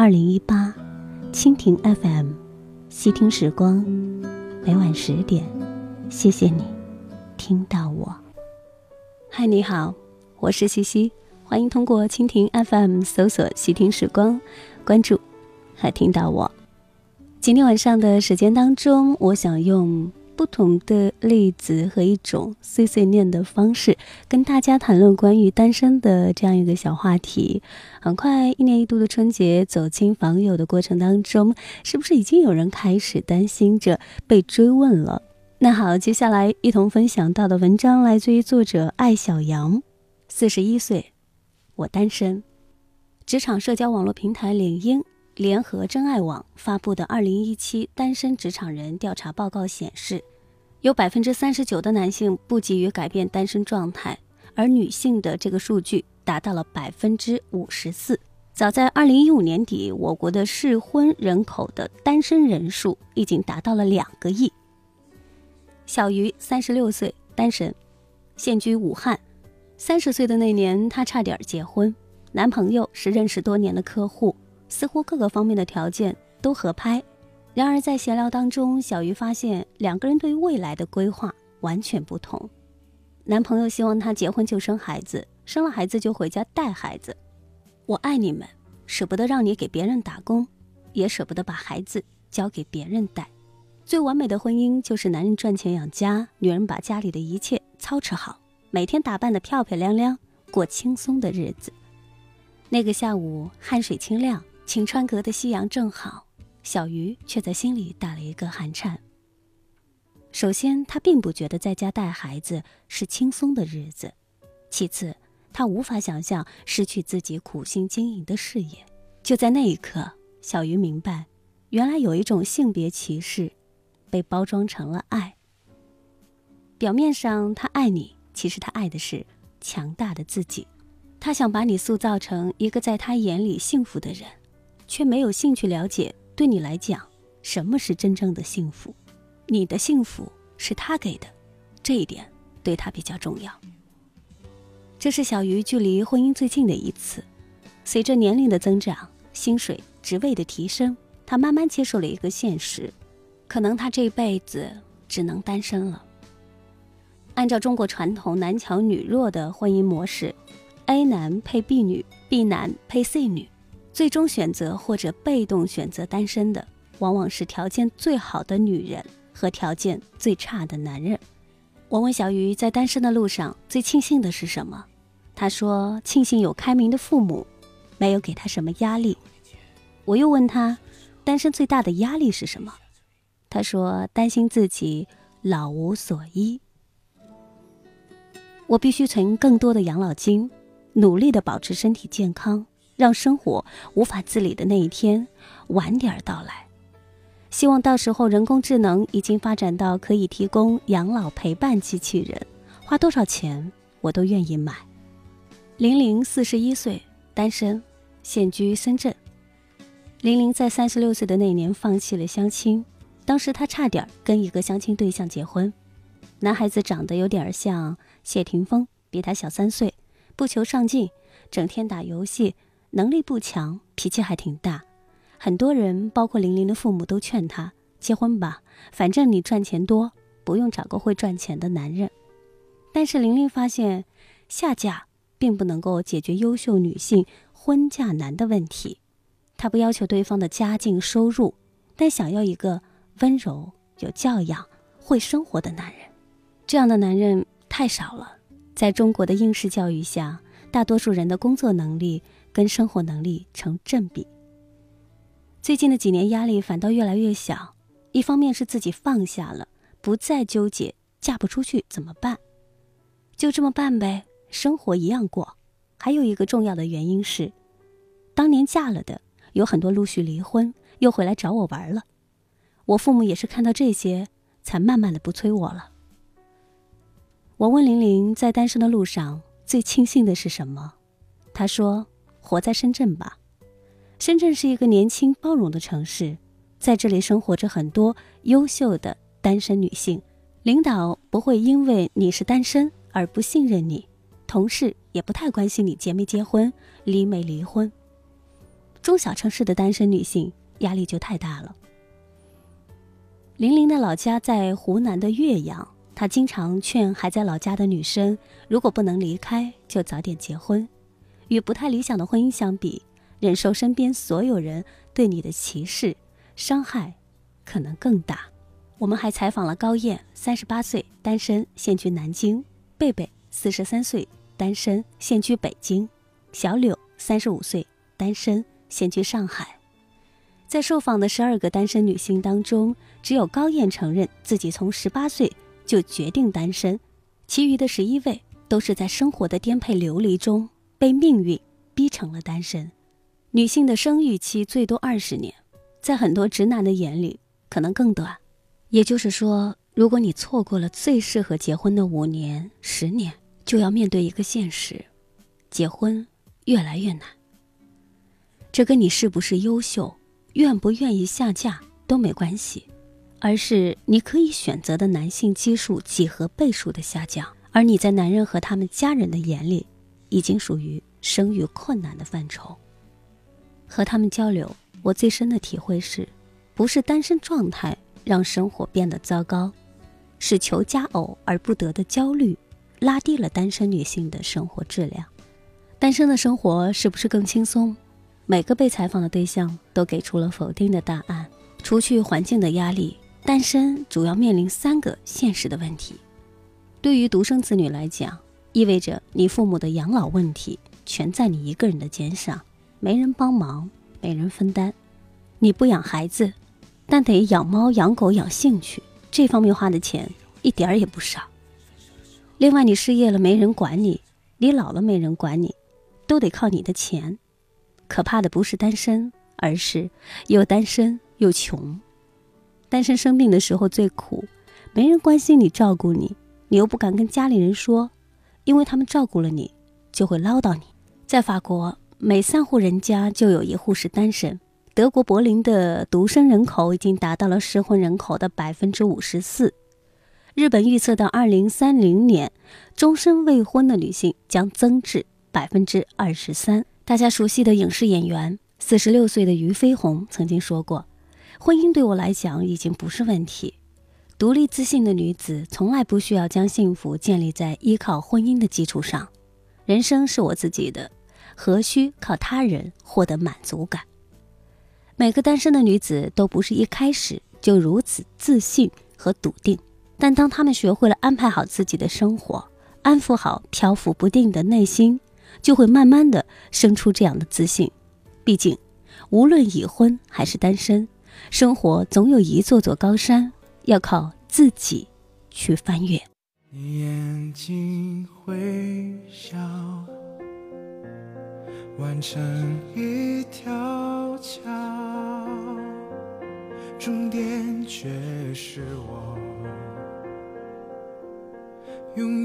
二零一八，蜻蜓 FM，细听时光，每晚十点，谢谢你听到我。嗨，你好，我是西西，欢迎通过蜻蜓 FM 搜索“细听时光”，关注，和听到我。今天晚上的时间当中，我想用。不同的例子和一种碎碎念的方式，跟大家谈论关于单身的这样一个小话题。很快，一年一度的春节走亲访友的过程当中，是不是已经有人开始担心着被追问了？那好，接下来一同分享到的文章来自于作者艾小阳，四十一岁，我单身。职场社交网络平台领英。联合真爱网发布的二零一七单身职场人调查报告显示，有百分之三十九的男性不急于改变单身状态，而女性的这个数据达到了百分之五十四。早在二零一五年底，我国的适婚人口的单身人数已经达到了两个亿。小于三十六岁，单身，现居武汉。三十岁的那年，她差点结婚，男朋友是认识多年的客户。似乎各个方面的条件都合拍，然而在闲聊当中，小鱼发现两个人对于未来的规划完全不同。男朋友希望她结婚就生孩子，生了孩子就回家带孩子。我爱你们，舍不得让你给别人打工，也舍不得把孩子交给别人带。最完美的婚姻就是男人赚钱养家，女人把家里的一切操持好，每天打扮得漂漂亮亮，过轻松的日子。那个下午，汗水清亮。晴川阁的夕阳正好，小鱼却在心里打了一个寒颤。首先，他并不觉得在家带孩子是轻松的日子；其次，他无法想象失去自己苦心经营的事业。就在那一刻，小鱼明白，原来有一种性别歧视，被包装成了爱。表面上他爱你，其实他爱的是强大的自己。他想把你塑造成一个在他眼里幸福的人。却没有兴趣了解，对你来讲，什么是真正的幸福？你的幸福是他给的，这一点对他比较重要。这是小鱼距离婚姻最近的一次。随着年龄的增长，薪水、职位的提升，他慢慢接受了一个现实：可能他这辈子只能单身了。按照中国传统男强女弱的婚姻模式，A 男配 B 女，B 男配 C 女。最终选择或者被动选择单身的，往往是条件最好的女人和条件最差的男人。我问小鱼，在单身的路上最庆幸的是什么？他说：庆幸有开明的父母，没有给他什么压力。我又问他，单身最大的压力是什么？他说：担心自己老无所依。我必须存更多的养老金，努力的保持身体健康。让生活无法自理的那一天晚点到来，希望到时候人工智能已经发展到可以提供养老陪伴机器人，花多少钱我都愿意买。玲玲四十一岁，单身，现居深圳。玲玲在三十六岁的那年放弃了相亲，当时她差点跟一个相亲对象结婚，男孩子长得有点像谢霆锋，比她小三岁，不求上进，整天打游戏。能力不强，脾气还挺大，很多人，包括玲玲的父母，都劝她结婚吧，反正你赚钱多，不用找个会赚钱的男人。但是玲玲发现，下嫁并不能够解决优秀女性婚嫁难的问题。她不要求对方的家境收入，但想要一个温柔、有教养、会生活的男人。这样的男人太少了，在中国的应试教育下，大多数人的工作能力。跟生活能力成正比。最近的几年压力反倒越来越小，一方面是自己放下了，不再纠结嫁不出去怎么办，就这么办呗，生活一样过。还有一个重要的原因是，当年嫁了的有很多陆续离婚，又回来找我玩了。我父母也是看到这些，才慢慢的不催我了。我问玲玲，在单身的路上最庆幸的是什么？她说：“活在深圳吧。深圳是一个年轻包容的城市，在这里生活着很多优秀的单身女性。领导不会因为你是单身而不信任你，同事也不太关心你结没结婚、离没离婚。中小城市的单身女性压力就太大了。”玲玲的老家在湖南的岳阳。她经常劝还在老家的女生，如果不能离开，就早点结婚。与不太理想的婚姻相比，忍受身边所有人对你的歧视、伤害，可能更大。我们还采访了高燕，三十八岁，单身，现居南京；贝贝，四十三岁，单身，现居北京；小柳，三十五岁，单身，现居上海。在受访的十二个单身女性当中，只有高燕承认自己从十八岁。就决定单身，其余的十一位都是在生活的颠沛流离中被命运逼成了单身。女性的生育期最多二十年，在很多直男的眼里可能更短。也就是说，如果你错过了最适合结婚的五年、十年，就要面对一个现实：结婚越来越难。这跟你是不是优秀、愿不愿意下嫁都没关系。而是你可以选择的男性基数几何倍数的下降，而你在男人和他们家人的眼里，已经属于生育困难的范畴。和他们交流，我最深的体会是，不是单身状态让生活变得糟糕，是求佳偶而不得的焦虑，拉低了单身女性的生活质量。单身的生活是不是更轻松？每个被采访的对象都给出了否定的答案。除去环境的压力。单身主要面临三个现实的问题，对于独生子女来讲，意味着你父母的养老问题全在你一个人的肩上，没人帮忙，没人分担。你不养孩子，但得养猫、养狗、养兴趣，这方面花的钱一点儿也不少。另外，你失业了没人管你，你老了没人管你，都得靠你的钱。可怕的不是单身，而是又单身又穷。单身生病的时候最苦，没人关心你、照顾你，你又不敢跟家里人说，因为他们照顾了你，就会唠叨你。在法国，每三户人家就有一户是单身。德国柏林的独生人口已经达到了适婚人口的百分之五十四。日本预测到二零三零年，终身未婚的女性将增至百分之二十三。大家熟悉的影视演员，四十六岁的俞飞鸿曾经说过。婚姻对我来讲已经不是问题。独立自信的女子从来不需要将幸福建立在依靠婚姻的基础上。人生是我自己的，何须靠他人获得满足感？每个单身的女子都不是一开始就如此自信和笃定，但当她们学会了安排好自己的生活，安抚好漂浮不定的内心，就会慢慢的生出这样的自信。毕竟，无论已婚还是单身。生活总有一座座高山，要靠自己去翻越。你眼睛会笑，完成一条桥，终点却是我，永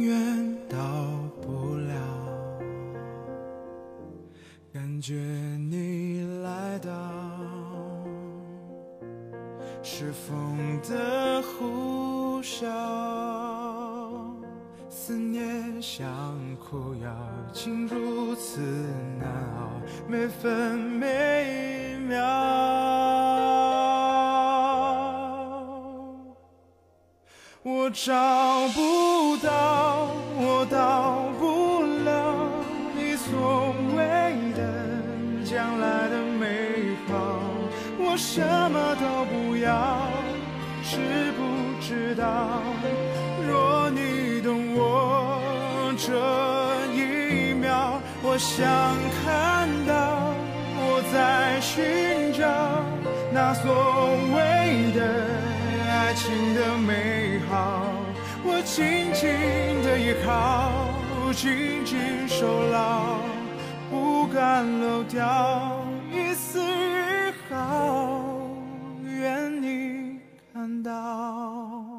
是风的呼啸，思念像苦药，竟如此难熬，每分每秒。我找不到，要，知不知道？若你懂我这一秒，我想看到我在寻找那所谓的爱情的美好。我紧紧的依靠，紧紧守牢，不敢漏掉一丝。到。